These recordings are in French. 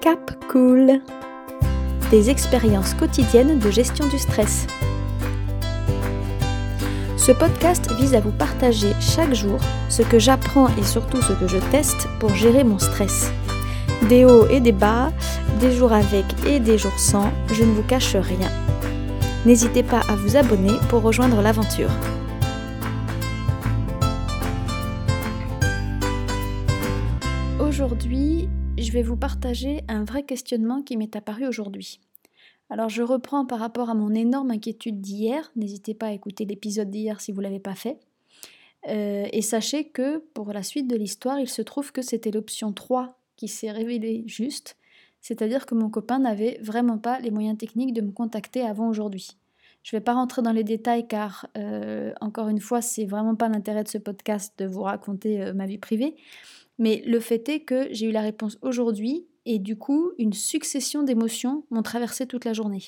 Cap Cool Des expériences quotidiennes de gestion du stress. Ce podcast vise à vous partager chaque jour ce que j'apprends et surtout ce que je teste pour gérer mon stress. Des hauts et des bas, des jours avec et des jours sans, je ne vous cache rien. N'hésitez pas à vous abonner pour rejoindre l'aventure. Aujourd'hui, je vais vous partager un vrai questionnement qui m'est apparu aujourd'hui. Alors je reprends par rapport à mon énorme inquiétude d'hier, n'hésitez pas à écouter l'épisode d'hier si vous ne l'avez pas fait. Euh, et sachez que pour la suite de l'histoire, il se trouve que c'était l'option 3 qui s'est révélée juste, c'est-à-dire que mon copain n'avait vraiment pas les moyens techniques de me contacter avant aujourd'hui. Je ne vais pas rentrer dans les détails car, euh, encore une fois, c'est vraiment pas l'intérêt de ce podcast de vous raconter euh, ma vie privée. Mais le fait est que j'ai eu la réponse aujourd'hui et du coup, une succession d'émotions m'ont traversé toute la journée.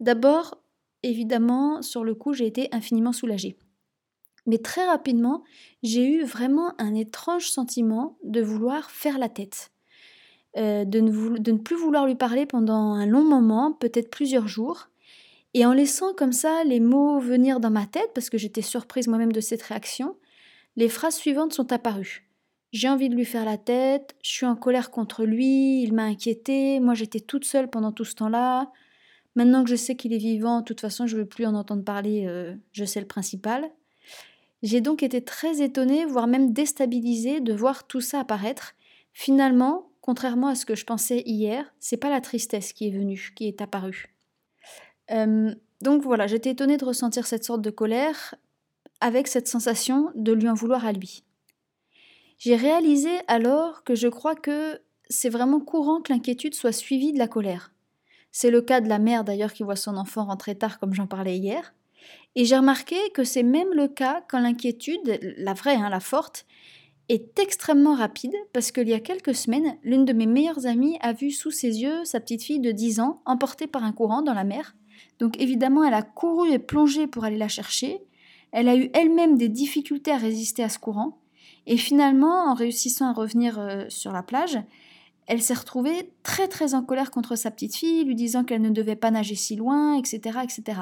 D'abord, évidemment, sur le coup, j'ai été infiniment soulagée. Mais très rapidement, j'ai eu vraiment un étrange sentiment de vouloir faire la tête. Euh, de, ne de, ne plus vouloir lui parler pendant un long moment, peut-être plusieurs jours, et en laissant comme ça les mots venir dans ma tête, parce que j'étais surprise moi-même de cette réaction, les phrases suivantes sont apparues. J'ai envie de lui faire la tête, je suis en colère contre lui, il m'a inquiété, moi j'étais toute seule pendant tout ce temps-là. Maintenant que je sais qu'il est vivant, de toute façon je ne veux plus en entendre parler, euh, je sais le principal. J'ai donc été très étonnée, voire même déstabilisée de voir tout ça apparaître. Finalement, contrairement à ce que je pensais hier, c'est pas la tristesse qui est venue, qui est apparue. Euh, donc voilà, j'étais étonnée de ressentir cette sorte de colère avec cette sensation de lui en vouloir à lui. J'ai réalisé alors que je crois que c'est vraiment courant que l'inquiétude soit suivie de la colère. C'est le cas de la mère d'ailleurs qui voit son enfant rentrer tard comme j'en parlais hier. Et j'ai remarqué que c'est même le cas quand l'inquiétude, la vraie, hein, la forte, est extrêmement rapide parce qu'il y a quelques semaines, l'une de mes meilleures amies a vu sous ses yeux sa petite fille de 10 ans emportée par un courant dans la mer. Donc évidemment, elle a couru et plongé pour aller la chercher. Elle a eu elle-même des difficultés à résister à ce courant. Et finalement, en réussissant à revenir euh, sur la plage, elle s'est retrouvée très très en colère contre sa petite fille, lui disant qu'elle ne devait pas nager si loin, etc., etc.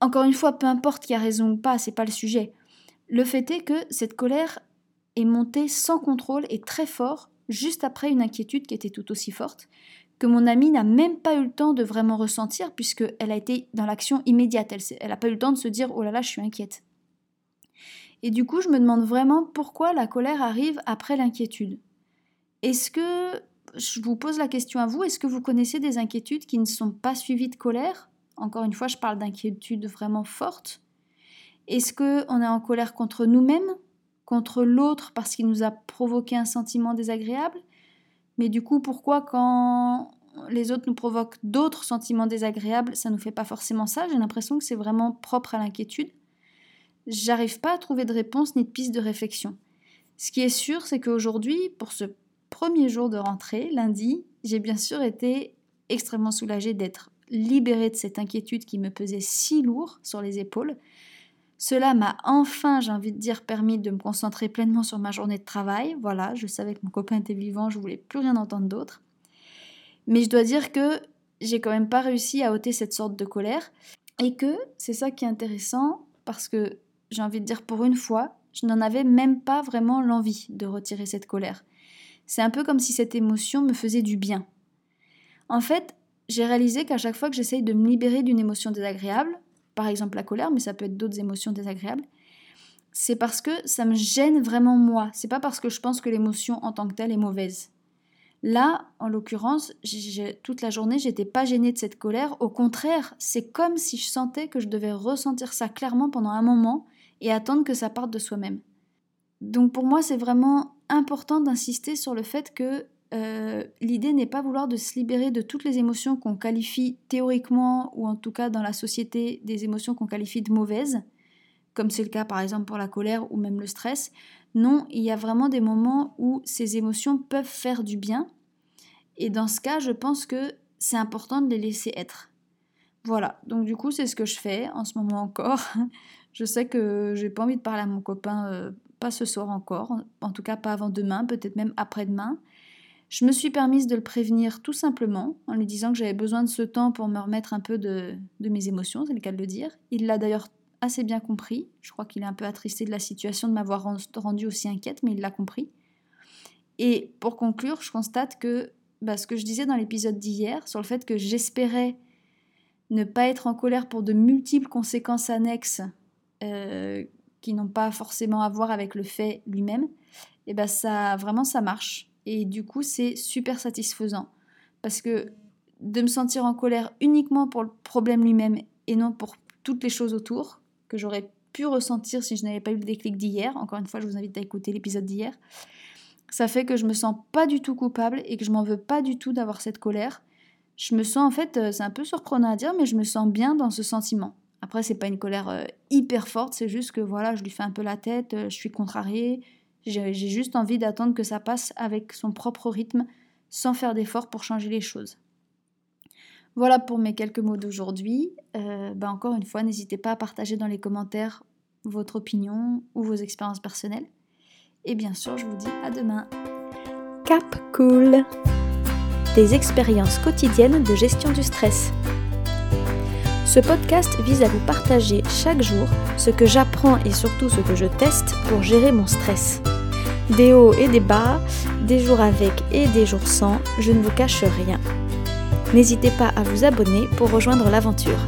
Encore une fois, peu importe qui a raison ou pas, c'est pas le sujet. Le fait est que cette colère est montée sans contrôle et très fort, juste après une inquiétude qui était tout aussi forte, que mon amie n'a même pas eu le temps de vraiment ressentir, puisqu'elle a été dans l'action immédiate. Elle n'a pas eu le temps de se dire Oh là là, je suis inquiète. Et du coup, je me demande vraiment pourquoi la colère arrive après l'inquiétude. Est-ce que, je vous pose la question à vous, est-ce que vous connaissez des inquiétudes qui ne sont pas suivies de colère? Encore une fois, je parle d'inquiétudes vraiment fortes. Est-ce qu'on est en colère contre nous-mêmes, contre l'autre parce qu'il nous a provoqué un sentiment désagréable? Mais du coup, pourquoi quand les autres nous provoquent d'autres sentiments désagréables, ça ne nous fait pas forcément ça? J'ai l'impression que c'est vraiment propre à l'inquiétude j'arrive pas à trouver de réponse ni de piste de réflexion. Ce qui est sûr, c'est qu'aujourd'hui, pour ce premier jour de rentrée, lundi, j'ai bien sûr été extrêmement soulagée d'être libérée de cette inquiétude qui me pesait si lourd sur les épaules. Cela m'a enfin, j'ai envie de dire, permis de me concentrer pleinement sur ma journée de travail. Voilà, je savais que mon copain était vivant, je voulais plus rien entendre d'autre. Mais je dois dire que j'ai quand même pas réussi à ôter cette sorte de colère et que c'est ça qui est intéressant parce que j'ai envie de dire pour une fois, je n'en avais même pas vraiment l'envie de retirer cette colère. C'est un peu comme si cette émotion me faisait du bien. En fait, j'ai réalisé qu'à chaque fois que j'essaye de me libérer d'une émotion désagréable, par exemple la colère, mais ça peut être d'autres émotions désagréables, c'est parce que ça me gêne vraiment moi. C'est pas parce que je pense que l'émotion en tant que telle est mauvaise. Là, en l'occurrence, toute la journée, j'étais pas gênée de cette colère. Au contraire, c'est comme si je sentais que je devais ressentir ça clairement pendant un moment et attendre que ça parte de soi-même. Donc pour moi, c'est vraiment important d'insister sur le fait que euh, l'idée n'est pas vouloir de se libérer de toutes les émotions qu'on qualifie théoriquement, ou en tout cas dans la société, des émotions qu'on qualifie de mauvaises, comme c'est le cas par exemple pour la colère ou même le stress. Non, il y a vraiment des moments où ces émotions peuvent faire du bien. Et dans ce cas, je pense que c'est important de les laisser être. Voilà, donc du coup, c'est ce que je fais en ce moment encore. Je sais que j'ai pas envie de parler à mon copain, euh, pas ce soir encore, en tout cas pas avant demain, peut-être même après-demain. Je me suis permise de le prévenir tout simplement en lui disant que j'avais besoin de ce temps pour me remettre un peu de, mes émotions, c'est le cas de le dire. Il l'a d'ailleurs assez bien compris. Je crois qu'il est un peu attristé de la situation de m'avoir rendu aussi inquiète, mais il l'a compris. Et pour conclure, je constate que bah, ce que je disais dans l'épisode d'hier, sur le fait que j'espérais ne pas être en colère pour de multiples conséquences annexes euh, qui n'ont pas forcément à voir avec le fait lui-même, et eh ben ça vraiment ça marche. Et du coup, c'est super satisfaisant parce que de me sentir en colère uniquement pour le problème lui-même et non pour toutes les choses autour que j'aurais pu ressentir si je n'avais pas eu le déclic d'hier. Encore une fois, je vous invite à écouter l'épisode d'hier. Ça fait que je me sens pas du tout coupable et que je m'en veux pas du tout d'avoir cette colère. Je me sens en fait, euh, c'est un peu surprenant à dire, mais je me sens bien dans ce sentiment. Après, c'est pas une colère euh, hyper forte, c'est juste que voilà, je lui fais un peu la tête, euh, je suis contrariée, j'ai juste envie d'attendre que ça passe avec son propre rythme, sans faire d'efforts pour changer les choses. Voilà pour mes quelques mots d'aujourd'hui. Bah, encore une fois, n'hésitez pas à partager dans les commentaires votre opinion ou vos expériences personnelles. Et bien sûr, je vous dis à demain. Cap Cool Des expériences quotidiennes de gestion du stress. Ce podcast vise à vous partager chaque jour ce que j'apprends et surtout ce que je teste pour gérer mon stress. Des hauts et des bas, des jours avec et des jours sans, je ne vous cache rien. N'hésitez pas à vous abonner pour rejoindre l'aventure.